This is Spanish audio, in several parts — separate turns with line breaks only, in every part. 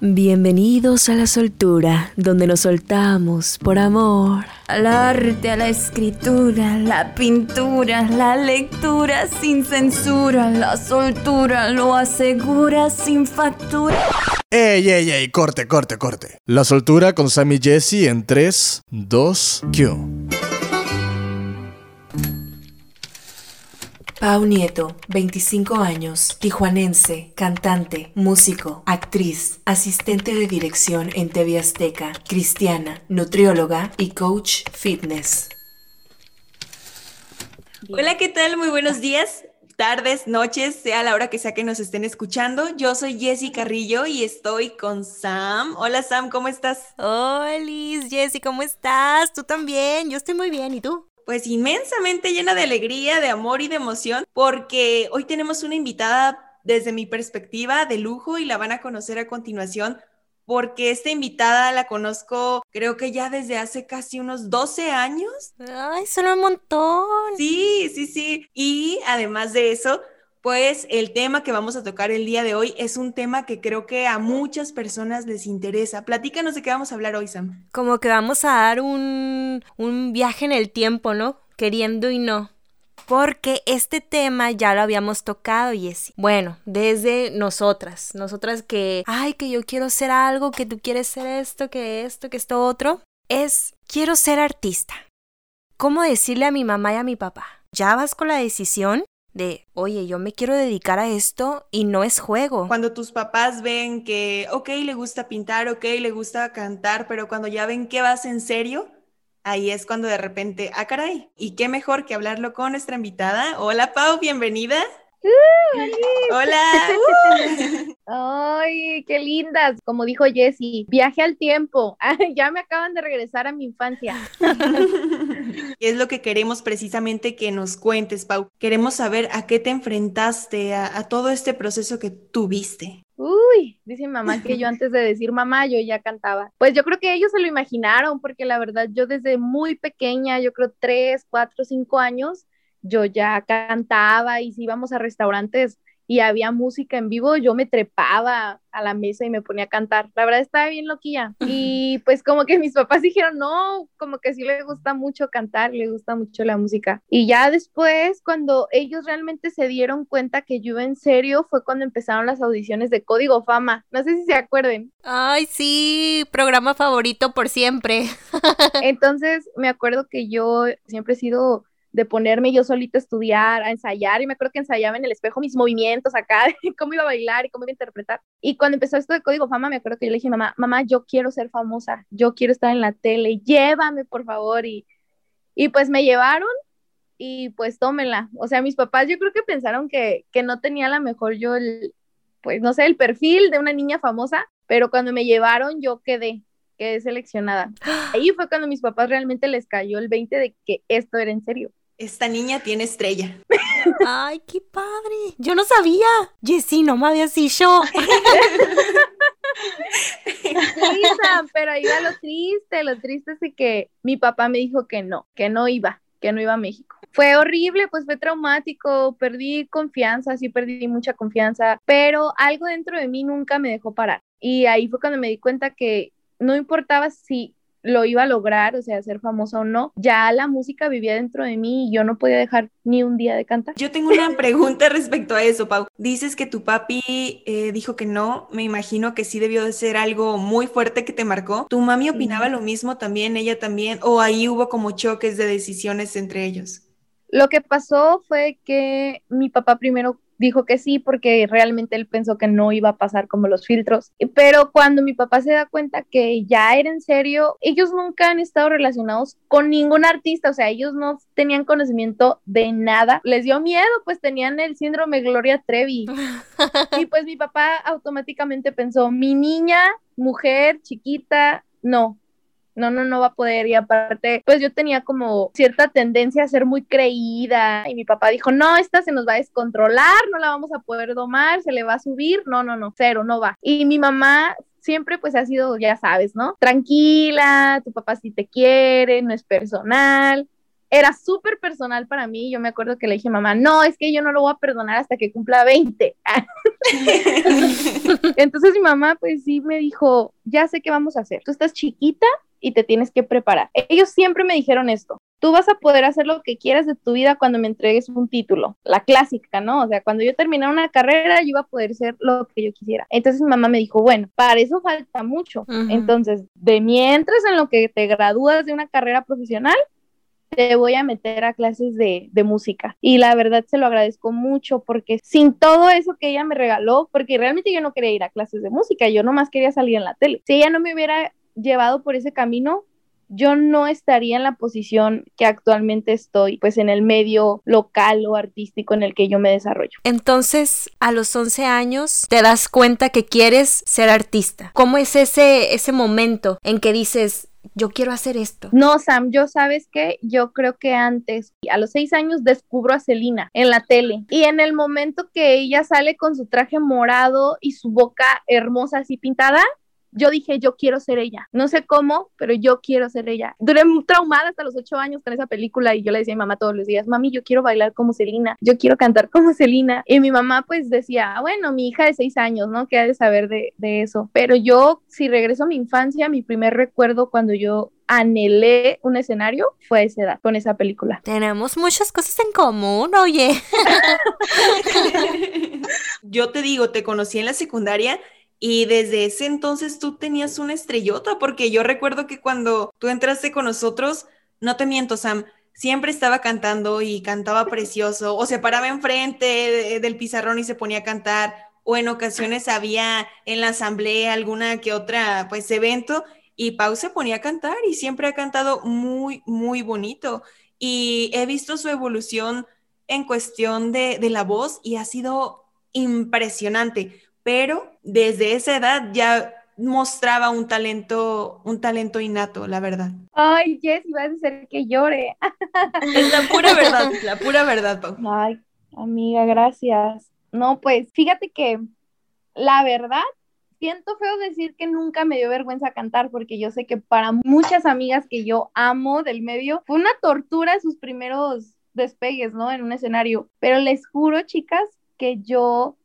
Bienvenidos a la soltura, donde nos soltamos por amor.
Al arte, a la escritura, la pintura, la lectura sin censura, la soltura lo asegura sin factura.
¡Ey, ey, ey! Corte, corte, corte. La soltura con Sammy Jesse en 3, 2, Q.
Pau Nieto, 25 años, tijuanense, cantante, músico, actriz, asistente de dirección en TV Azteca, cristiana, nutrióloga y coach fitness.
Hola, ¿qué tal? Muy buenos días, tardes, noches, sea la hora que sea que nos estén escuchando. Yo soy Jessie Carrillo y estoy con Sam. Hola Sam, ¿cómo estás?
Hola, Jessie, ¿cómo estás? ¿Tú también? Yo estoy muy bien, ¿y tú?
Pues inmensamente llena de alegría, de amor y de emoción, porque hoy tenemos una invitada desde mi perspectiva de lujo y la van a conocer a continuación porque esta invitada la conozco creo que ya desde hace casi unos 12 años.
Ay, solo un montón.
Sí, sí, sí. Y además de eso, pues el tema que vamos a tocar el día de hoy es un tema que creo que a muchas personas les interesa. Platícanos de qué vamos a hablar hoy, Sam.
Como que vamos a dar un, viaje en el tiempo, ¿no? Queriendo y no porque este tema ya lo habíamos tocado y es, bueno, desde nosotras, nosotras que, ay, que yo quiero ser algo, que tú quieres ser esto, que esto, que esto otro, es, quiero ser artista. ¿Cómo decirle a mi mamá y a mi papá? ¿Ya vas con la decisión? De, oye, yo me quiero dedicar a esto y no es juego.
Cuando tus papás ven que, ok, le gusta pintar, ok, le gusta cantar, pero cuando ya ven que vas en serio, ahí es cuando de repente, ah, caray, y qué mejor que hablarlo con nuestra invitada. Hola, Pau, bienvenida. Hola.
Ay, qué lindas. Como dijo Jessie, viaje al tiempo. ya me acaban de regresar a mi infancia.
es lo que queremos precisamente que nos cuentes, Pau. Queremos saber a qué te enfrentaste, a, todo este proceso que tuviste.
Uy, dice mi mamá que yo antes de decir mamá, yo ya cantaba. Pues yo creo que ellos se lo imaginaron, porque la verdad yo desde muy pequeña, yo creo tres, cuatro, cinco años, yo ya cantaba y si íbamos a restaurantes y había música en vivo, yo me trepaba a la mesa y me ponía a cantar. La verdad estaba bien loquilla. Y pues como que mis papás dijeron, no, como que sí le gusta mucho cantar, le gusta mucho la música. Y ya después, cuando ellos realmente se dieron cuenta que yo iba en serio, fue cuando empezaron las audiciones de Código Fama. No sé si se acuerden.
Ay, sí, programa favorito por siempre.
Entonces, me acuerdo que yo siempre he sido de ponerme yo solita a estudiar, a ensayar, y me acuerdo que ensayaba en el espejo mis movimientos acá, cómo iba a bailar y cómo iba a interpretar. Y cuando empezó esto de Código Fama, me acuerdo que yo le dije, mamá, mamá, yo quiero ser famosa, yo quiero estar en la tele, llévame, por favor. Y, y pues me llevaron y pues tómenla. O sea, mis papás yo creo que pensaron que, que no tenía la mejor yo, el, pues no sé, el perfil de una niña famosa, pero cuando me llevaron yo quedé, quedé seleccionada. Ahí fue cuando mis papás realmente les cayó el 20 de que esto era en serio.
Esta niña tiene estrella.
Ay, qué padre. Yo no sabía. Jessy, no me habías dicho.
pero ahí va lo triste. Lo triste es que mi papá me dijo que no, que no iba, que no iba a México. Fue horrible, pues fue traumático, perdí confianza, sí perdí mucha confianza, pero algo dentro de mí nunca me dejó parar. Y ahí fue cuando me di cuenta que no importaba si lo iba a lograr, o sea, ser famosa o no, ya la música vivía dentro de mí y yo no podía dejar ni un día de cantar.
Yo tengo una pregunta respecto a eso, Pau. Dices que tu papi eh, dijo que no, me imagino que sí debió de ser algo muy fuerte que te marcó. ¿Tu mami opinaba lo mismo también, ella también, o ahí hubo como choques de decisiones entre ellos?
Lo que pasó fue que mi papá primero dijo que sí porque realmente él pensó que no iba a pasar como los filtros. Pero cuando mi papá se da cuenta que ya era en serio, ellos nunca han estado relacionados con ningún artista, o sea, ellos no tenían conocimiento de nada. Les dio miedo, pues tenían el síndrome Gloria Trevi. y pues mi papá automáticamente pensó, mi niña, mujer, chiquita, no, no, no, no va a poder. Y aparte, pues yo tenía como cierta tendencia a ser muy creída y mi papá dijo, no, esta se nos va a descontrolar, no la vamos a poder domar, se le va a subir, no, no, no, cero, no va. Y mi mamá siempre pues ha sido, ya sabes, ¿no? Tranquila, tu papá sí te quiere, no es personal. era súper personal para mí. Yo me acuerdo que le dije, mamá, no, es que yo no lo voy a perdonar hasta que cumpla 20. Entonces mi mamá, pues sí, me dijo, ya sé qué vamos a hacer. Tú estás chiquita y te tienes que preparar. Ellos siempre me dijeron esto. Tú vas a poder hacer lo que quieras de tu vida cuando me entregues un título, la clásica, ¿no? O sea, cuando yo terminara una carrera, yo iba a poder ser lo que yo quisiera. Entonces mi mamá me dijo, bueno, para eso falta mucho. Entonces, de mientras en lo que te gradúas de una carrera profesional, te voy a meter a clases de, de, música. Y la verdad se lo agradezco mucho porque sin todo eso que ella me regaló, porque realmente yo no quería ir a clases de música, yo nomás quería salir en la tele. Si ella no me hubiera llevado por ese camino, yo no estaría en la posición que actualmente estoy, pues en el medio local o artístico en el que yo me desarrollo.
Entonces, a los 11 años, te das cuenta que quieres ser artista. ¿Cómo es ese, ese momento en que dices, yo quiero hacer esto.
No, Sam, yo sabes que yo creo que antes, a los seis años, descubro a Celina en la tele. Y en el momento que ella sale con su traje morado y su boca hermosa así pintada, yo dije, yo quiero ser ella. No sé cómo, pero yo quiero ser ella. Duré muy traumada hasta los ocho años con esa película y yo le decía a mi mamá todos los días, mami, yo quiero bailar como Celina, yo quiero cantar como Celina. Y mi mamá pues decía, ah, bueno, mi hija de seis años, ¿no? ¿Qué ha de saber de, de eso? Pero yo, si regreso a mi infancia, mi primer recuerdo cuando yo anhelé un escenario fue a esa edad, con esa película.
Tenemos muchas cosas en común, oye.
Yo te digo, te conocí en la secundaria y desde ese entonces tú tenías una estrellota, porque yo recuerdo que cuando tú entraste con nosotros, no te miento, Sam, siempre estaba cantando y cantaba precioso, o se paraba enfrente del pizarrón y se ponía a cantar, o en ocasiones había en la asamblea alguna que otra, pues, evento, y Pau se ponía a cantar y siempre ha cantado muy, muy bonito. Y he visto su evolución en cuestión de, de la voz y ha sido impresionante pero desde esa edad ya mostraba un talento, un talento innato, la verdad.
Ay, Jess, vas a hacer que llore.
Es la pura verdad, la pura verdad, Pau.
Ay, amiga, gracias. No, pues fíjate que la verdad, siento feo decir que nunca me dio vergüenza cantar, porque yo sé que para muchas amigas que yo amo del medio, fue una tortura sus primeros despegues, ¿no? En un escenario. Pero les juro, chicas, que yo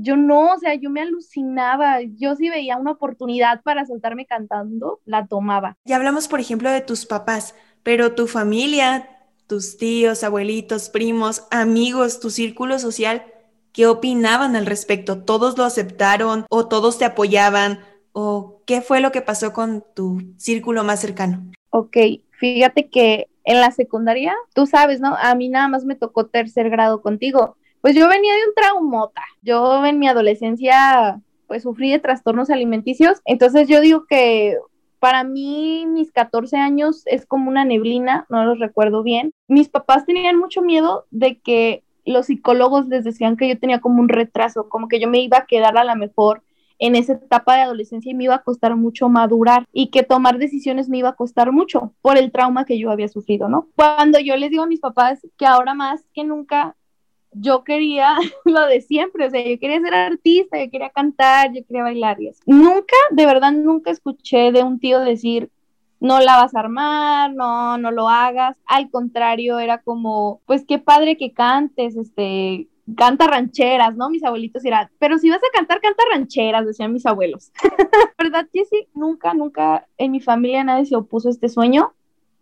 yo no, o sea, yo me alucinaba, yo si veía una oportunidad para soltarme cantando, la tomaba.
Ya hablamos, por ejemplo, de tus papás, pero tu familia, tus tíos, abuelitos, primos, amigos, tu círculo social, ¿qué opinaban al respecto? ¿Todos lo aceptaron o todos te apoyaban? ¿O qué fue lo que pasó con tu círculo más cercano?
Ok, fíjate que en la secundaria, tú sabes, ¿no? A mí nada más me tocó tercer grado contigo pues yo venía de un traumota. Yo en mi adolescencia pues sufrí de trastornos alimenticios. Entonces yo digo que para mí mis 14 años es como una neblina, no los recuerdo bien. Mis papás tenían mucho miedo de que los psicólogos les decían que yo tenía como un retraso, como que yo me iba a quedar a la mejor en esa etapa de adolescencia y me iba a costar mucho madurar y que tomar decisiones me iba a costar mucho por el trauma que yo había sufrido, ¿no? Cuando yo les digo a mis papás que ahora más que nunca yo quería lo de siempre, o sea, yo quería ser artista, yo quería cantar, yo quería bailar. Nunca, de verdad, nunca escuché de un tío decir, no la vas a armar, no, no lo hagas. Al contrario, era como, pues qué padre que cantes, este, canta rancheras, ¿no? Mis abuelitos eran, pero si vas a cantar, canta rancheras, decían mis abuelos. ¿Verdad, sí Nunca, nunca en mi familia nadie se opuso a este sueño.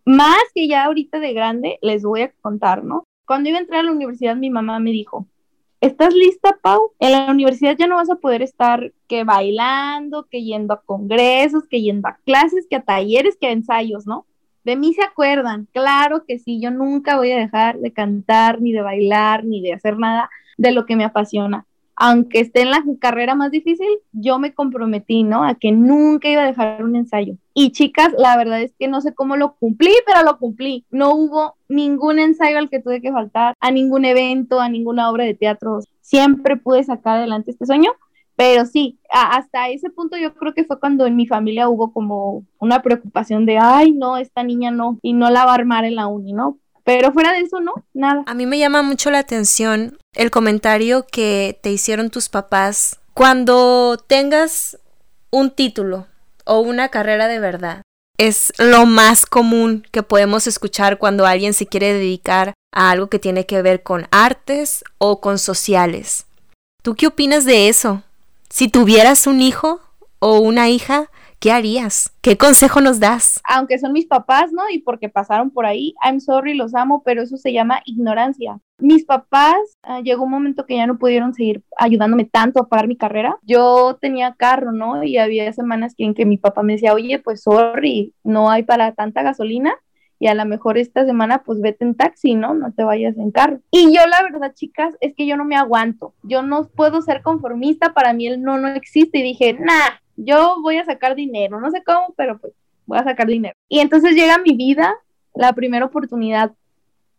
Más que ya ahorita de grande, les voy a contar, ¿no? Cuando iba a entrar a la universidad, mi mamá me dijo, ¿estás lista, Pau? En la universidad ya no vas a poder estar que bailando, que yendo a congresos, que yendo a clases, que a talleres, que a ensayos, ¿no? De mí se acuerdan, claro que sí, yo nunca voy a dejar de cantar, ni de bailar, ni de hacer nada de lo que me apasiona aunque esté en la carrera más difícil, yo me comprometí, ¿no? A que nunca iba a dejar un ensayo. Y chicas, la verdad es que no sé cómo lo cumplí, pero lo cumplí. No hubo ningún ensayo al que tuve que faltar, a ningún evento, a ninguna obra de teatro. Siempre pude sacar adelante este sueño. Pero sí, hasta ese punto yo creo que fue cuando en mi familia hubo como una preocupación de, ay, no, esta niña no, y no la va a armar en la uni, ¿no? Pero fuera de eso, no, nada.
A mí me llama mucho la atención el comentario que te hicieron tus papás. Cuando tengas un título o una carrera de verdad, es lo más común que podemos escuchar cuando alguien se quiere dedicar a algo que tiene que ver con artes o con sociales. ¿Tú qué opinas de eso? Si tuvieras un hijo o una hija, ¿qué harías? ¿Qué consejo nos das?
Aunque son mis papás, ¿no? Y porque pasaron por ahí, I'm sorry, los amo, pero eso se llama ignorancia. Mis papás, uh, llegó un momento que ya no pudieron seguir ayudándome tanto a pagar mi carrera. Yo tenía carro, ¿no? Y había semanas en que mi papá me decía, oye, pues sorry, no hay para tanta gasolina y a lo mejor esta semana pues vete en taxi, ¿no? No te vayas en carro. Y yo la verdad, chicas, es que yo no me aguanto. Yo no puedo ser conformista, para mí el no no existe y dije, nah, yo voy a sacar dinero, no sé cómo, pero pues voy a sacar dinero. Y entonces llega a mi vida la primera oportunidad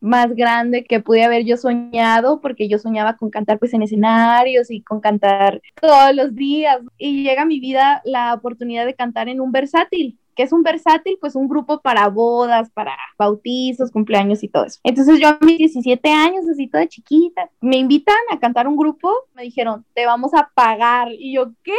más grande que pude haber yo soñado, porque yo soñaba con cantar pues en escenarios y con cantar todos los días. Y llega a mi vida la oportunidad de cantar en un versátil que es un versátil, pues un grupo para bodas, para bautizos, cumpleaños y todo eso. Entonces yo a mis 17 años, así toda chiquita, me invitan a cantar un grupo, me dijeron, te vamos a pagar. Y yo, ¿qué?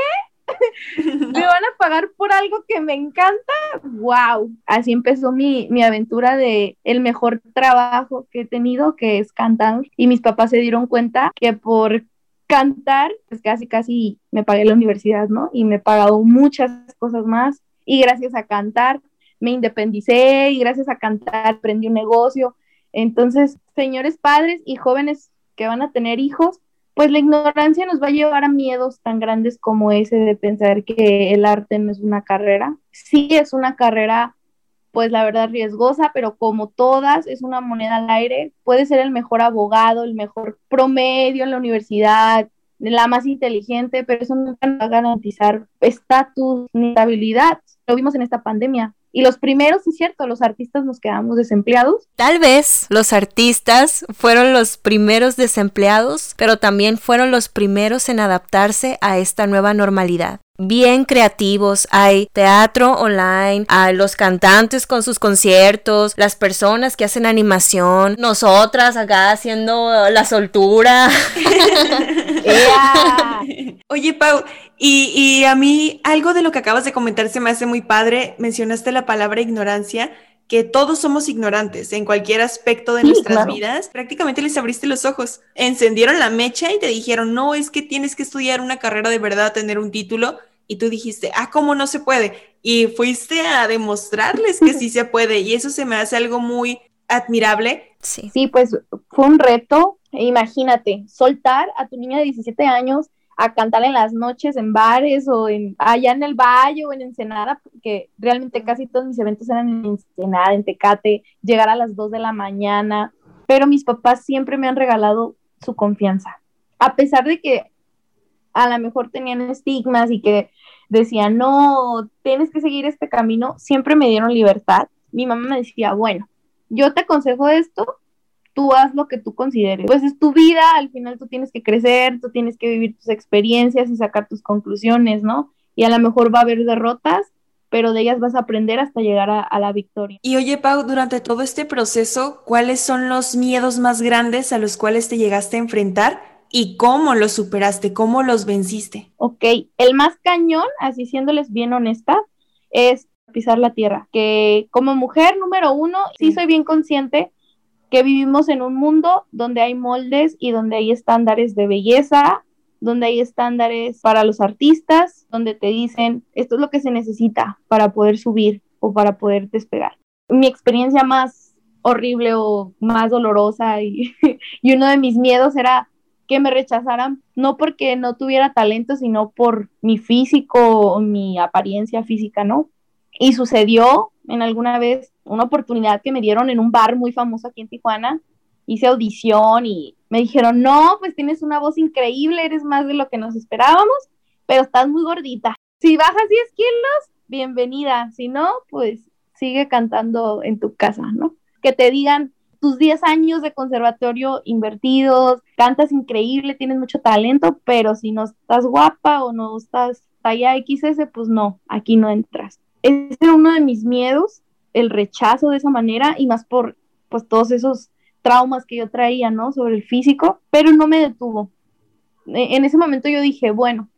¿Me van a pagar por algo que me encanta? ¡Wow! Así empezó mi, mi aventura de el mejor trabajo que he tenido, que es cantar. Y mis papás se dieron cuenta que por cantar, pues casi, casi me pagué la universidad, ¿no? Y me he pagado muchas cosas más y gracias a cantar me independicé y gracias a cantar aprendí un negocio. Entonces, señores padres y jóvenes que van a tener hijos, pues la ignorancia nos va a llevar a miedos tan grandes como ese de pensar que el arte no es una carrera. Sí es una carrera, pues la verdad riesgosa, pero como todas es una moneda al aire. Puede ser el mejor abogado, el mejor promedio en la universidad, la más inteligente, pero eso no va a garantizar estatus ni estabilidad. Lo vimos en esta pandemia. Y los primeros, es cierto, los artistas nos quedamos desempleados.
Tal vez los artistas fueron los primeros desempleados, pero también fueron los primeros en adaptarse a esta nueva normalidad bien creativos, hay teatro online, hay los cantantes con sus conciertos, las personas que hacen animación, nosotras acá haciendo la soltura.
Oye, Pau, y, y, a mí algo de lo que acabas de comentar se me hace muy padre. Mencionaste la palabra ignorancia, que todos somos ignorantes en cualquier aspecto de nuestras vidas. Prácticamente les abriste los ojos, encendieron la mecha y te dijeron, no, es que tienes que estudiar una carrera de verdad, tener un título. Y tú dijiste, ah, ¿cómo no se puede? Y fuiste a demostrarles que sí se puede. Y eso se me hace algo muy admirable.
Sí. Sí, pues fue un reto. Imagínate, soltar a tu niña de 17 años a cantar en las noches en bares o en allá en el Valle o en Ensenada, porque realmente casi todos mis eventos eran en Ensenada, en Tecate, llegar a las 2 de la mañana, pero mis papás siempre me han regalado su confianza. A pesar de que a lo mejor tenían estigmas y que decían, no, tienes que seguir este camino, siempre me dieron libertad. Mi mamá me decía, bueno, yo te aconsejo esto, tú haz lo que tú consideres. Pues es tu vida, al final tú tienes que crecer, tú tienes que vivir tus experiencias y sacar tus conclusiones, ¿no? Y a lo mejor va a haber derrotas, pero de ellas vas a aprender hasta llegar a, a, la victoria.
Y oye, Pau, durante todo este proceso, ¿cuáles son los miedos más grandes a los cuales te llegaste a enfrentar y cómo los superaste, cómo los venciste?
Ok, el más cañón, así siéndoles bien honesta, es pisar la tierra, que como mujer número uno, sí soy bien consciente que vivimos en un mundo donde hay moldes y donde hay estándares de belleza, donde hay estándares para los artistas, donde te dicen, esto es lo que se necesita para poder subir o para poder despegar. Mi experiencia más horrible o más dolorosa y, y uno de mis miedos era que me rechazaran, no porque no tuviera talento, sino por mi físico o mi apariencia física, ¿no? Y sucedió en alguna vez una oportunidad que me dieron en un bar muy famoso aquí en Tijuana. Hice audición y me dijeron, no, pues tienes una voz increíble, eres más de lo que nos esperábamos, pero estás muy gordita. Si bajas 10 kilos, bienvenida. Si no, pues sigue cantando en tu casa, ¿no? Que te digan tus 10 años de conservatorio invertidos, cantas increíble, tienes mucho talento, pero si no estás guapa o no estás talla XS, pues no, aquí no entras ese era uno de mis miedos, el rechazo de esa manera y más por pues todos esos traumas que yo traía, ¿no? Sobre el físico, pero no me detuvo. E, en ese momento yo dije, bueno,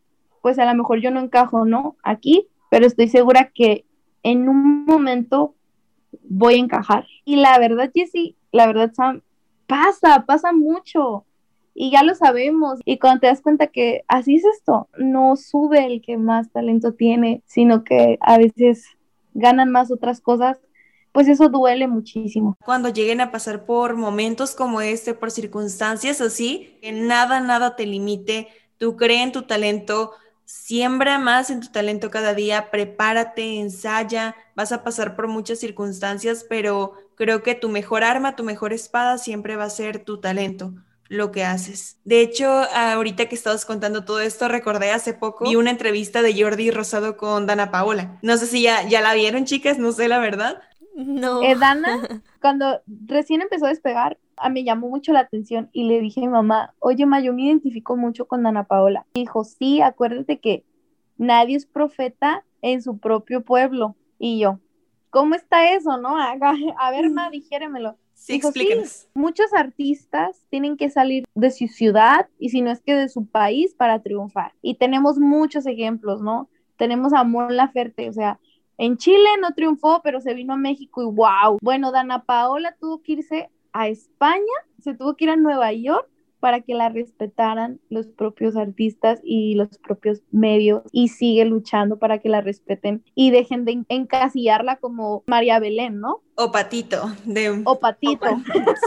pues a lo mejor yo no encajo, ¿no? Aquí, pero estoy segura que en un momento voy a encajar. Y la verdad, Jessie, la verdad, Sam, pasa, pasa mucho. Y ya lo sabemos. Y cuando te das cuenta que así es esto, no sube el que más talento tiene, sino que a veces ganan más otras cosas, pues eso duele muchísimo.
Cuando lleguen a pasar por momentos como este, por circunstancias así, que nada, nada te limite, tú cree en tu talento, siembra más en tu talento cada día, prepárate, ensaya, vas a pasar por muchas circunstancias, pero creo que tu mejor arma, tu mejor espada siempre va a ser tu talento lo que haces. De hecho, ahorita que estabas contando todo esto, recordé hace poco, vi una entrevista de Jordi Rosado con Dana Paola. No sé si ya, ya la vieron, chicas, no sé la verdad.
No.
Eh, Dana, cuando recién empezó a despegar, a me llamó mucho la atención y le dije a mi mamá, oye, ma, yo me identifico mucho con Dana Paola. Y dijo, sí, acuérdate que nadie es profeta en su propio pueblo. Y yo, ¿cómo está eso, no? A, a ver, ma, dijéremelo.
Sí, explíquenos.
muchos artistas tienen que salir de su ciudad y si no es que de su país para triunfar. Y tenemos muchos ejemplos, ¿no? Tenemos a Mon Laferte, o sea, en Chile no triunfó, pero se vino a México y wow. Bueno, Dana Paola tuvo que irse a España, se tuvo que ir a Nueva York para que la respetaran los propios artistas y los propios medios y sigue luchando para que la respeten y dejen de encasillarla como María Belén, ¿no?
O Patito. De...
O Patito.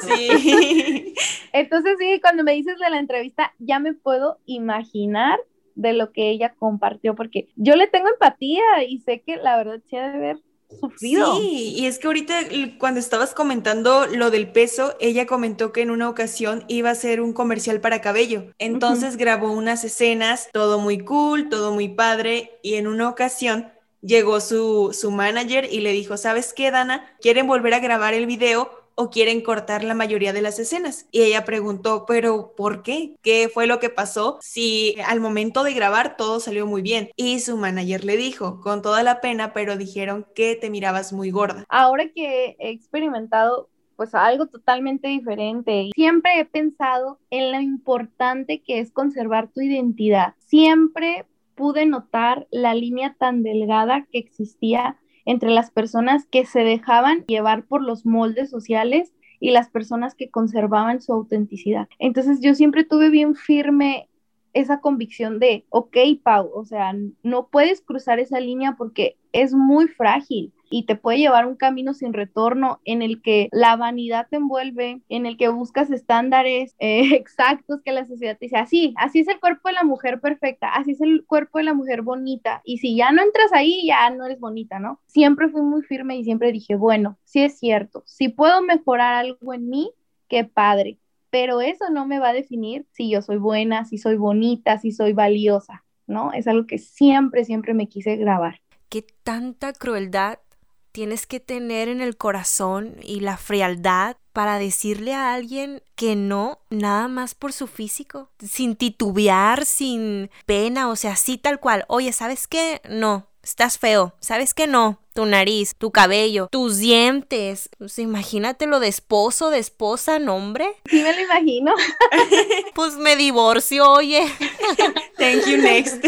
sí.
Entonces sí, cuando me dices de la entrevista, ya me puedo imaginar de lo que ella compartió, porque yo le tengo empatía y sé que la verdad se ha de ver sufrido.
Sí, y es que ahorita cuando estabas comentando lo del peso, ella comentó que en una ocasión iba a hacer un comercial para cabello. Entonces grabó unas escenas, todo muy cool, todo muy padre, y en una ocasión llegó su, su manager y le dijo, ¿sabes qué, Dana? ¿Quieren volver a grabar el video? O quieren cortar la mayoría de las escenas. Y ella preguntó, pero ¿por qué? ¿Qué fue lo que pasó si al momento de grabar todo salió muy bien? Y su manager le dijo, con toda la pena, pero dijeron que te mirabas muy gorda.
Ahora que he experimentado pues algo totalmente diferente. Siempre he pensado en lo importante que es conservar tu identidad. Siempre pude notar la línea tan delgada que existía entre las personas que se dejaban llevar por los moldes sociales y las personas que conservaban su autenticidad. Entonces yo siempre tuve bien firme esa convicción de, ok, Pau, o sea, no puedes cruzar esa línea porque es muy frágil y te puede llevar un camino sin retorno en el que la vanidad te envuelve, en el que buscas estándares eh, exactos que la sociedad te dice, así, así es el cuerpo de la mujer perfecta, así es el cuerpo de la mujer bonita, y si ya no entras ahí, ya no eres bonita, ¿no? Siempre fui muy firme y siempre dije, bueno, sí es cierto, si puedo mejorar algo en mí, qué padre, pero eso no me va a definir si yo soy buena, si soy bonita, si soy valiosa, ¿no? Es algo que siempre, siempre me quise grabar.
¿Qué tanta crueldad tienes que tener en el corazón y la frialdad para decirle a alguien que no, nada más por su físico, sin titubear, sin pena, o sea, así tal cual. Oye, ¿sabes qué? No, estás feo. ¿Sabes qué no? Tu nariz, tu cabello, tus dientes. Pues imagínate lo de esposo, de esposa, nombre.
Sí me lo imagino.
pues me divorcio, oye.
Thank you, next.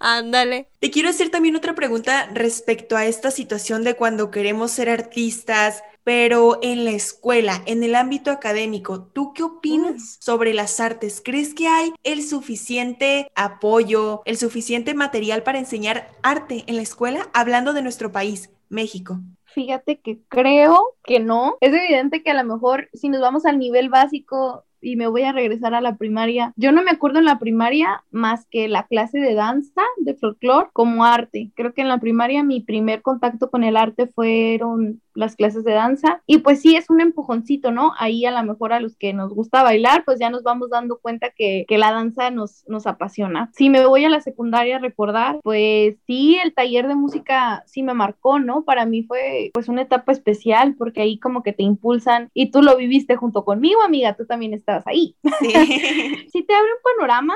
Ándale.
Te quiero hacer también otra pregunta respecto a esta situación de cuando queremos ser artistas, pero en la escuela, en el ámbito académico, ¿tú qué opinas sobre las artes? ¿Crees que hay el suficiente apoyo, el suficiente material para enseñar arte en la escuela? Hablando de nuestro país, México.
Fíjate que creo que no. Es evidente que a lo mejor si nos vamos al nivel básico y me voy a regresar a la primaria. Yo no me acuerdo en la primaria más que la clase de danza, de folclore, como arte. Creo que en la primaria mi primer contacto con el arte fueron las clases de danza y pues sí es un empujoncito, ¿no? Ahí a lo mejor a los que nos gusta bailar, pues ya nos vamos dando cuenta que, que la danza nos, nos apasiona. Si me voy a la secundaria a recordar, pues sí, el taller de música sí me marcó, ¿no? Para mí fue pues una etapa especial porque ahí como que te impulsan y tú lo viviste junto conmigo, amiga, tú también estabas ahí. Sí, sí te abre un panorama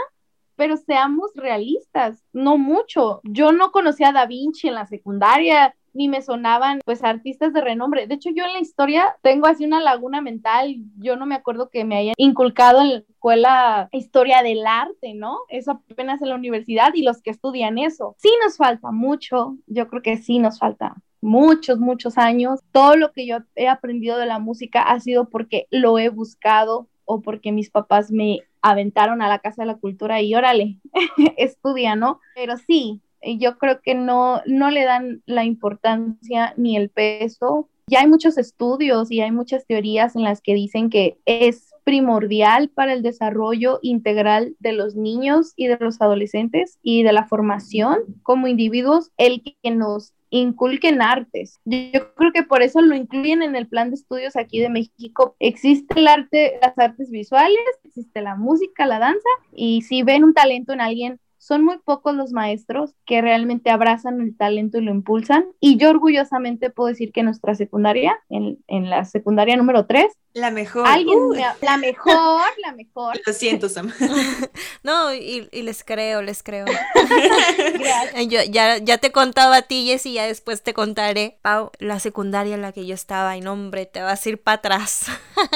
pero seamos realistas, no mucho. Yo no conocía a Da Vinci en la secundaria, ni me sonaban pues artistas de renombre. De hecho, yo en la historia tengo así una laguna mental. Yo no me acuerdo que me hayan inculcado en la escuela historia del arte, ¿no? Eso apenas en la universidad y los que estudian eso. Sí nos falta mucho, yo creo que sí nos falta muchos, muchos años. Todo lo que yo he aprendido de la música ha sido porque lo he buscado o porque mis papás me aventaron a la Casa de la Cultura y órale, estudia, ¿no? Pero sí, yo creo que no, no le dan la importancia ni el peso. Ya hay muchos estudios y hay muchas teorías en las que dicen que es primordial para el desarrollo integral de los niños y de los adolescentes y de la formación como individuos el que nos inculquen artes. Yo, creo que por eso lo incluyen en el plan de estudios aquí de México. Existe el arte, las artes visuales, existe la música, la danza, y si ven un talento en alguien, son muy pocos los maestros que realmente abrazan el talento y lo impulsan. Y yo orgullosamente puedo decir que nuestra secundaria, en, en la secundaria número 3,
la mejor.
Alguien, la mejor, la mejor.
Lo siento, Sam.
no, y, y, les creo, les creo. yo ya, ya te contaba a ti, Jessy, ya después te contaré, Pau, la secundaria en la que yo estaba, y no, hombre, te vas a ir para atrás.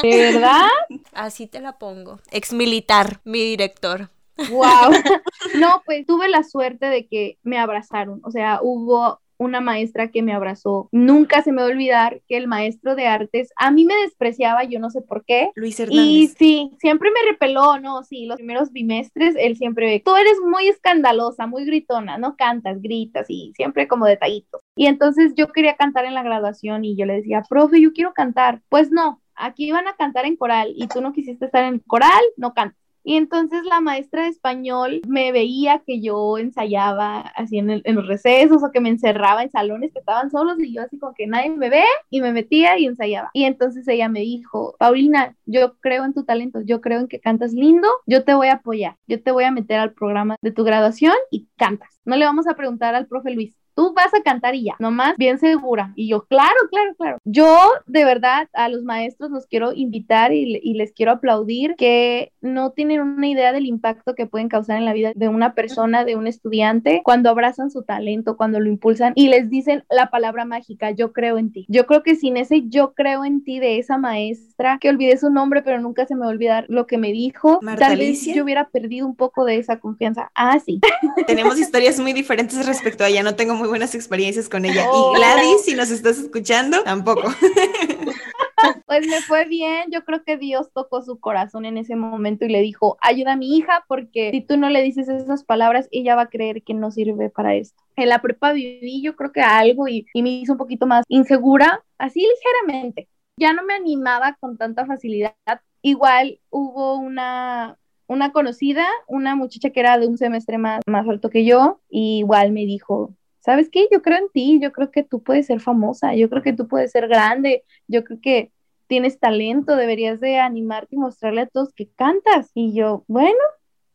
¿Verdad?
Así te la pongo. Ex militar, mi director.
Wow. No, pues tuve la suerte de que me abrazaron. O sea, hubo una maestra que me abrazó. Nunca se me va a olvidar que el maestro de artes a mí me despreciaba, yo no sé por qué.
Luis Hernández.
Y sí, siempre me repeló, ¿no? Sí, los primeros bimestres, él siempre, tú eres muy escandalosa, muy gritona, no cantas, gritas y siempre como detallitos. Y entonces yo quería cantar en la graduación y yo le decía, profe, yo quiero cantar. Pues no, aquí van a cantar en coral y tú no quisiste estar en coral, no cantas. Y entonces la maestra de español me veía que yo ensayaba así en, los recesos o que me encerraba en salones que estaban solos y yo así como que nadie me ve y me metía y ensayaba. Y entonces ella me dijo, Paulina, yo creo en tu talento, yo creo en que cantas lindo, yo te voy a apoyar, yo te voy a meter al programa de tu graduación y cantas. No le vamos a preguntar al profe Luis, tú vas a cantar y ya, nomás bien segura. Y yo, claro, claro, claro. Yo de verdad a los maestros los quiero invitar y, les quiero aplaudir que no tienen una idea del impacto que pueden causar en la vida de una persona, de un estudiante, cuando abrazan su talento, cuando lo impulsan y les dicen la palabra mágica, yo creo en ti. Yo creo que sin ese yo creo en ti de esa maestra, que olvidé su nombre, pero nunca se me va a olvidar lo que me dijo, tal vez yo hubiera perdido un poco de esa confianza. Ah, sí.
Tenemos historias muy diferentes respecto a ella, no tengo muy buenas experiencias con ella. Y Gladys, si nos estás escuchando, tampoco.
Pues me fue bien, yo creo que Dios tocó su corazón en ese momento y le dijo, ayuda a mi hija porque si tú no le dices esas palabras, ella va a creer que no sirve para esto. En la prepa viví yo creo que algo y, y me hizo un poquito más insegura, así ligeramente. Ya no me animaba con tanta facilidad. Igual hubo una, una conocida, una muchacha que era de un semestre más, más alto que yo, y igual me dijo, ¿sabes qué? Yo creo en ti, yo creo que tú puedes ser famosa, yo creo que tú puedes ser grande, yo creo que tienes talento, deberías de animarte y mostrarle a todos que cantas. Y yo, bueno,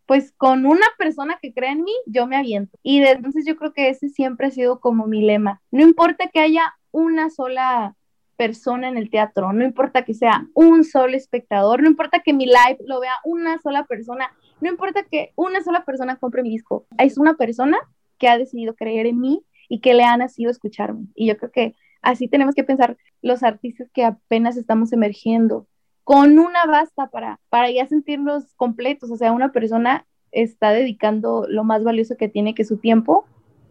pues con una persona que cree en mí, yo me aviento. Y entonces yo creo que ese siempre ha sido como mi lema. No importa que haya una sola persona en el teatro, no importa que sea un solo espectador, no importa que mi live lo vea una sola persona, no importa que una sola persona compre mi disco, es una persona que ha decidido creer en mí y que le ha nacido escucharme. Y yo creo que así tenemos que pensar los artistas que apenas estamos emergiendo. Con una basta para, para ya sentirnos completos. O sea, una persona está dedicando lo más valioso que tiene, que su tiempo,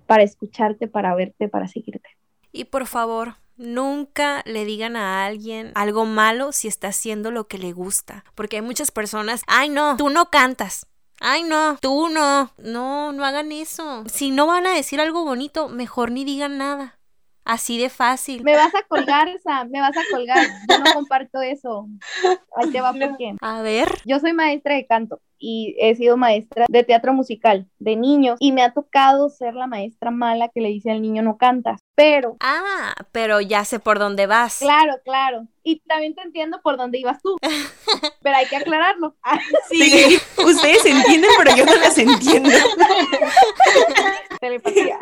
para escucharte, para verte, para seguirte.
Y por favor, Nunca le digan a alguien algo malo si está haciendo lo que le gusta. Porque hay muchas personas, ay no, tú no cantas. Ay, no, tú no. No, no hagan eso. Si no van a decir algo bonito, mejor ni digan nada. Así de fácil.
Me vas a colgar, Sam, me vas a colgar. Yo no comparto eso. Ahí te va por qué.
A ver.
Yo soy maestra de canto y he sido maestra de teatro musical de niños y me ha tocado ser la maestra mala que le dice al niño no cantas, pero...
Ah, pero ya sé por dónde vas.
Claro, claro. Y también te entiendo por dónde ibas tú, pero hay que aclararlo.
Sí, ustedes entienden, pero yo no las entiendo.
Telepatía.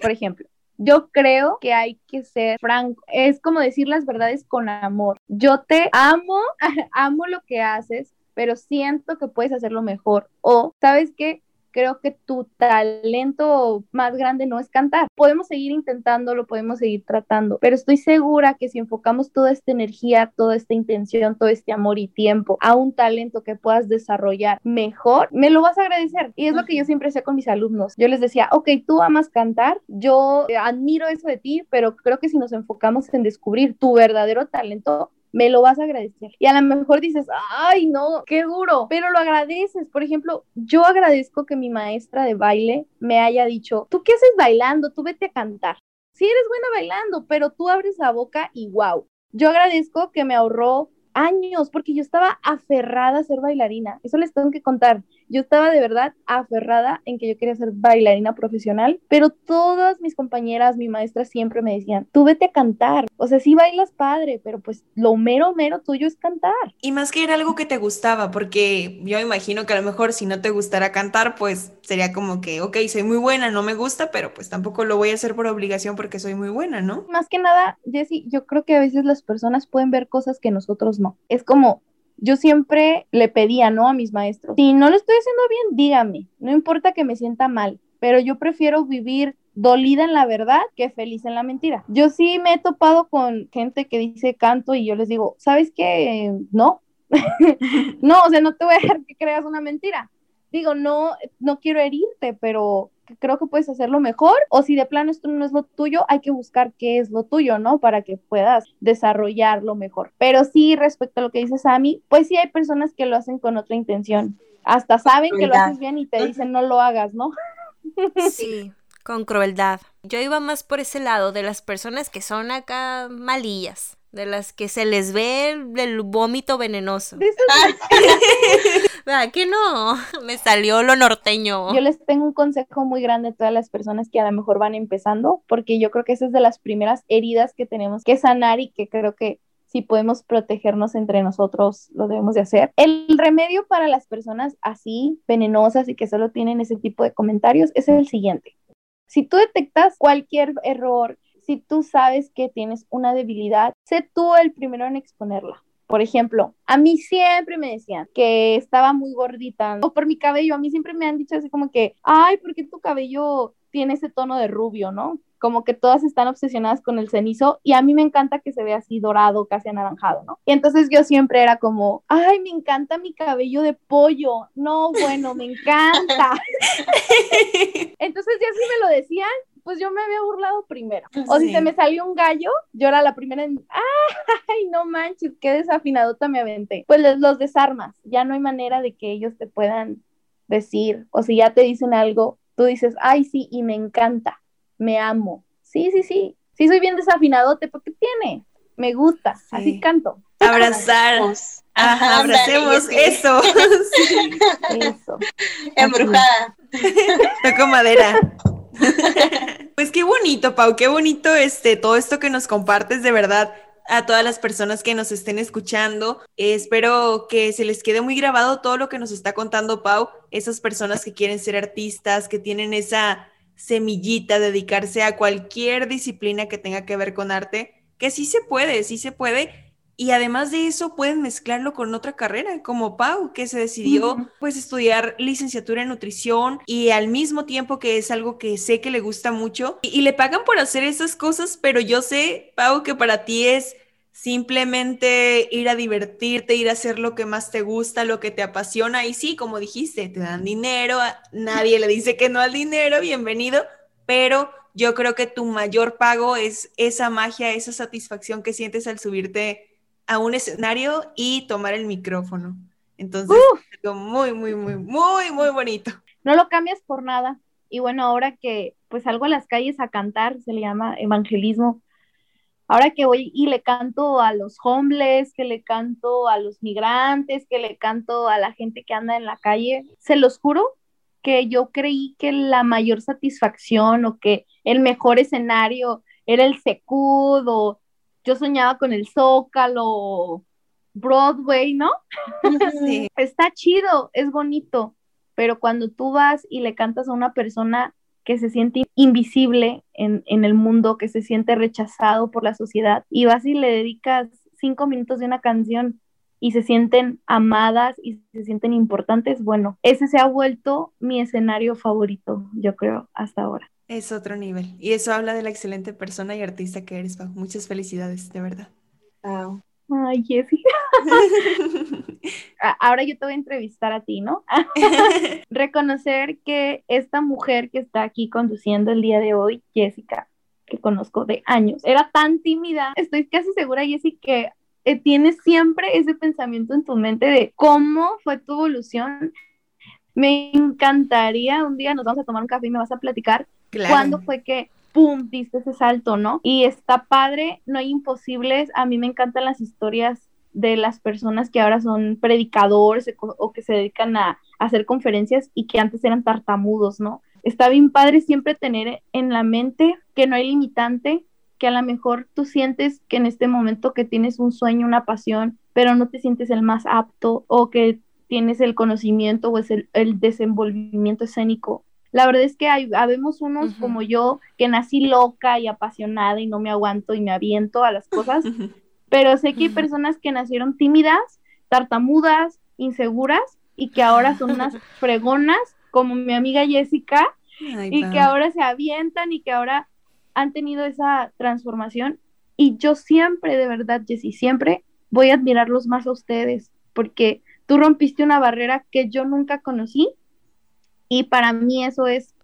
Por ejemplo, yo creo que hay que ser franco. Es como decir las verdades con amor. Yo te amo, amo lo que haces, pero siento que puedes hacerlo mejor. O, ¿sabes qué? Creo que tu talento más grande no es cantar. Podemos seguir intentándolo, podemos seguir tratando, pero estoy segura que si enfocamos toda esta energía, toda esta intención, todo este amor y tiempo a un talento que puedas desarrollar mejor, me lo vas a agradecer. Y es lo que yo siempre hacía con mis alumnos. Yo les decía, ok, tú amas cantar, yo admiro eso de ti, pero creo que si nos enfocamos en descubrir tu verdadero talento, me lo vas a agradecer. Y a lo mejor dices, ay, no, qué duro, pero lo agradeces. Por ejemplo, yo agradezco que mi maestra de baile me haya dicho, ¿tú qué haces bailando? Tú vete a cantar. Sí eres buena bailando, pero tú abres la boca y wow. Yo agradezco que me ahorró años, porque yo estaba aferrada a ser bailarina. Eso les tengo que contar. Yo estaba de verdad aferrada en que yo quería ser bailarina profesional, pero todas mis compañeras, mi maestra siempre me decían, tú vete a cantar. O sea, sí bailas padre, pero pues lo mero, mero tuyo es cantar.
Y más que era algo que te gustaba, porque yo imagino que a lo mejor si no te gustara cantar, pues sería como que, ok, soy muy buena, no me gusta, pero pues tampoco lo voy a hacer por obligación porque soy muy buena, ¿no?
Más que nada, Jessie, yo creo que a veces las personas pueden ver cosas que nosotros no. Es como, yo siempre le pedía, ¿no? A mis maestros, si no lo estoy haciendo bien, dígame, no importa que me sienta mal, pero yo prefiero vivir dolida en la verdad que feliz en la mentira. Yo sí me he topado con gente que dice canto y yo les digo, ¿sabes qué? No. no, o sea, no te voy a dejar que creas una mentira. Digo, no, no quiero herirte, pero creo que puedes hacerlo mejor o si de plano esto no es lo tuyo, hay que buscar qué es lo tuyo, ¿no? Para que puedas desarrollarlo mejor. Pero sí, respecto a lo que dices Sammy, pues sí hay personas que lo hacen con otra intención. Hasta saben que lo haces bien y te dicen no lo hagas, ¿no?
Sí, con crueldad. Yo iba más por ese lado de las personas que son acá malillas, de las que se les ve el, vómito venenoso. ¿Verdad no? Me salió lo norteño.
Yo les tengo un consejo muy grande a todas las personas que a lo mejor van empezando, porque yo creo que esa es de las primeras heridas que tenemos que sanar y que creo que si podemos protegernos entre nosotros, lo debemos de hacer. El remedio para las personas así, venenosas y que solo tienen ese tipo de comentarios es el siguiente. Si tú detectas cualquier error, si tú sabes que tienes una debilidad, sé tú el primero en exponerla. Por ejemplo, a mí siempre me decían que estaba muy gordita o por mi cabello. A mí siempre me han dicho así como que, ay, ¿por qué tu cabello tiene ese tono de rubio, no? Como que todas están obsesionadas con el cenizo y a mí me encanta que se vea así dorado, casi anaranjado, ¿no? Y entonces yo siempre era como, ay, me encanta mi cabello de pollo. No, bueno, me encanta. entonces ya sí me lo decían pues yo me había burlado primero. O si se me salió un gallo, yo era la primera en, ¡ay, no manches, qué desafinadota me aventé! Pues los desarmas, ya no hay manera de que ellos te puedan decir, o si ya te dicen algo, tú dices, ¡ay, sí, y me encanta, me amo! Sí, sí, sí, sí soy bien desafinadote, porque tiene, me gusta, así canto.
Abrazar. Ajá, abracemos eso.
Eso.
Embrujada.
Toco madera. pues qué bonito, Pau, qué bonito este, todo esto que nos compartes, de verdad a todas las personas que nos estén escuchando. espero que se les quede muy grabado todo lo que nos está contando Pau, esas personas que quieren ser artistas, que tienen esa semillita, dedicarse a cualquier disciplina que tenga que ver con arte, que sí se puede, sí se puede y además de eso pueden mezclarlo con otra carrera, como Pau, que se decidió pues estudiar licenciatura en nutrición y al mismo tiempo que es algo que sé que le gusta mucho y, le pagan por hacer esas cosas, pero yo sé, Pau, que para ti es simplemente ir a divertirte, ir a hacer lo que más te gusta, lo que te apasiona y sí, como dijiste, te dan dinero, nadie le dice que no al dinero, bienvenido, pero yo creo que tu mayor pago es esa magia, esa satisfacción que sientes al subirte a un escenario y tomar el micrófono. Entonces, es algo muy, muy, muy, muy, muy bonito.
No lo cambias por nada. Y bueno, ahora que pues salgo a las calles a cantar, se le llama evangelismo. Ahora que voy y le canto a los homeless, que le canto a los migrantes, que le canto a la gente que anda en la calle, se los juro que yo creí que la mayor satisfacción o que el mejor escenario era el Secud o yo soñaba con el Zócalo, Broadway, ¿no? Sí. Está chido, es bonito, pero cuando tú vas y le cantas a una persona que se siente invisible en, en, el mundo, que se siente rechazado por la sociedad, y vas y le dedicas cinco minutos de una canción, y se sienten amadas y se sienten importantes, bueno, ese se ha vuelto mi escenario favorito, yo creo, hasta ahora.
Es otro nivel. Y eso habla de la excelente persona y artista que eres, Pau. Muchas felicidades, de verdad.
Ay, Jessie. Ahora yo te voy a entrevistar a ti, ¿no? Reconocer que esta mujer que está aquí conduciendo el día de hoy, Jessica, que conozco de años, era tan tímida. Estoy casi segura, Jessie, que eh, tienes siempre ese pensamiento en tu mente de cómo fue tu evolución. Me encantaría, un día nos vamos a tomar un café y me vas a platicar cuándo fue que ¡pum! diste ese salto, ¿no? Y está padre, no hay imposibles. A mí me encantan las historias de las personas que ahora son predicadores o que se dedican a, hacer conferencias y que antes eran tartamudos, ¿no? Está bien padre siempre tener en la mente que no hay limitante, que a lo mejor tú sientes que en este momento que tienes un sueño, una pasión, pero no te sientes el más apto o que tienes el conocimiento o es el, el desenvolvimiento escénico la verdad es que hay, habemos unos como yo que nací loca y apasionada y no me aguanto y me aviento a las cosas, pero sé que hay personas que nacieron tímidas, tartamudas, inseguras y que ahora son unas fregonas como mi amiga Jessica y que ahora se avientan y que ahora han tenido esa transformación. Y yo siempre, de verdad, Jessie, siempre voy a admirarlos más a ustedes porque tú rompiste una barrera que yo nunca conocí y para mí eso es,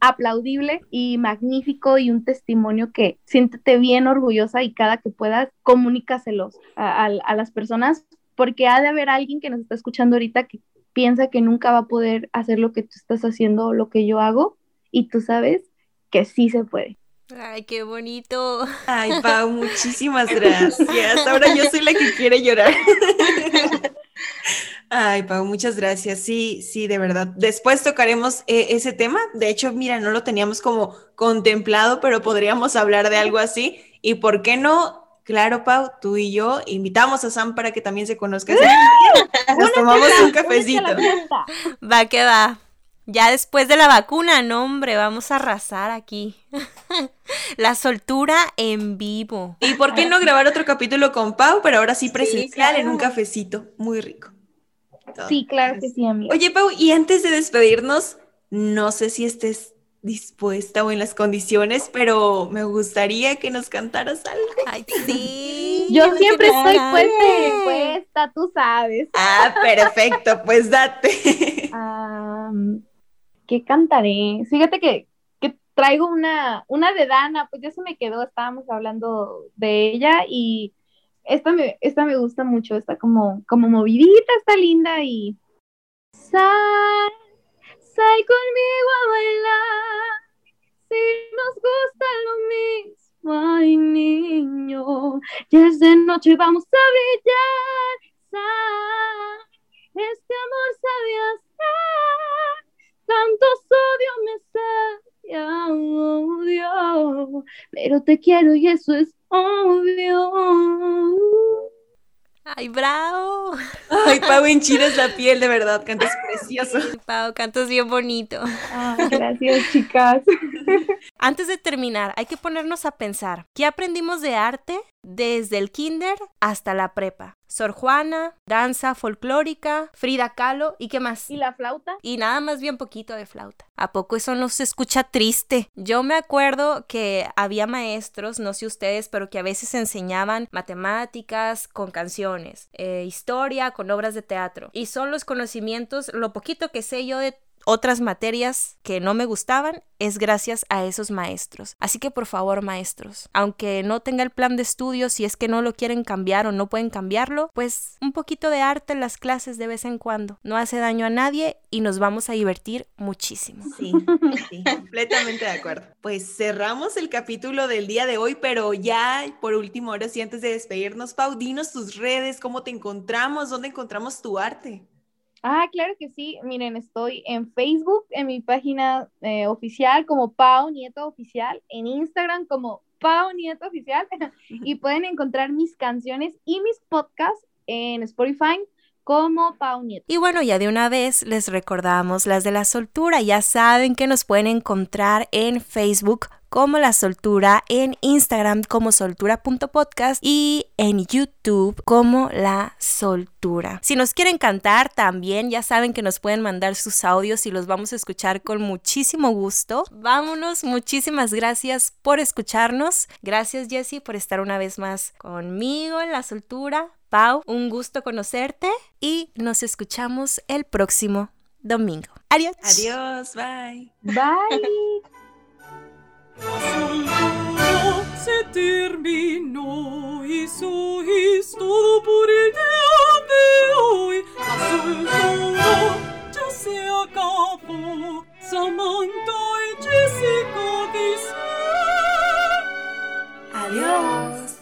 aplaudible y magnífico y un testimonio que siéntete bien orgullosa y cada que puedas comunícaselos a, a, las personas porque ha de haber alguien que nos está escuchando ahorita que piensa que nunca va a poder hacer lo que tú estás haciendo o lo que yo hago y tú sabes que sí se puede.
Ay, qué bonito.
Ay, Pau, muchísimas gracias. Ahora yo soy la que quiere llorar. Ay, Pau, muchas gracias. Sí, sí, de verdad. Después tocaremos eh, ese tema. De hecho, mira, no lo teníamos como contemplado, pero podríamos hablar de algo así. Y por qué no, claro, Pau, tú y yo invitamos a Sam para que también se conozca. Nos tomamos un cafecito.
Va que va. Ya después de la vacuna, no, hombre, vamos a arrasar aquí. la soltura en vivo.
¿Y por qué no grabar otro capítulo con Pau, pero ahora sí presencial en un cafecito? Muy rico.
Sí, claro que sí, amiga.
Oye, Pau, y antes de despedirnos, no sé si estés dispuesta o en las condiciones, pero me gustaría que nos cantaras algo.
Ay, sí.
Yo siempre estoy puesta y dispuesta, tú sabes.
Ah, perfecto, pues date.
¿Qué cantaré? Fíjate que, que traigo una, una de Dana, pues ya se me quedó, estábamos hablando de ella y esta me, esta me gusta mucho, está como, como movidita, está linda y... Sal, sal conmigo a bailar, si nos gusta lo mismo, ay niño, ya es de noche, vamos a brillar, sal, este amor sabía ser, tanto odio me sabía odio, pero te quiero y eso es obvio.
¡Ay, bravo!
Ay, Pau, enchinas la piel, de verdad, cantas precioso.
Pau, cantas bien bonito.
gracias, chicas.
Antes de terminar, hay que ponernos a pensar, ¿qué aprendimos de arte desde el kinder hasta la prepa? Sor Juana, danza folclórica, Frida Kahlo y qué más.
¿Y la flauta?
Y nada más bien poquito de flauta. ¿A poco eso no se escucha triste? Yo me acuerdo que había maestros, no sé ustedes, pero que a veces enseñaban matemáticas con canciones, eh, historia con obras de teatro. Y son los conocimientos, lo poquito que sé yo de otras materias que no me gustaban es gracias a esos maestros. Así que por favor, maestros, aunque no tenga el plan de estudio, si es que no lo quieren cambiar o no pueden cambiarlo, pues un poquito de arte en las clases de vez en cuando. No hace daño a nadie y nos vamos a divertir muchísimo.
Sí, sí, completamente de acuerdo. Pues cerramos el capítulo del día de hoy, pero ya por último, ahora sí, antes de despedirnos, Pau, dinos tus redes, cómo te encontramos, dónde encontramos tu arte.
Ah, claro que sí. Miren, estoy en Facebook, en mi página eh, oficial como Pau Nieto Oficial, en Instagram como Pau Nieto Oficial y pueden encontrar mis canciones y mis podcasts en Spotify como Pau.
Y bueno, ya de una vez les recordamos las de la soltura. Ya saben que nos pueden encontrar en Facebook como La Soltura, en Instagram como soltura.podcast y en YouTube como La Soltura. Si nos quieren cantar también, ya saben que nos pueden mandar sus audios y los vamos a escuchar con muchísimo gusto. Vámonos, muchísimas gracias por escucharnos. Gracias Jessie por estar una vez más conmigo en La Soltura. Pau, un gusto conocerte y nos escuchamos el próximo domingo. Adiós.
Adiós, bye.
Bye.
se terminó y sois todo por el día de hoy. Ya se acabó. Samantha y Jessica dicen
Adiós.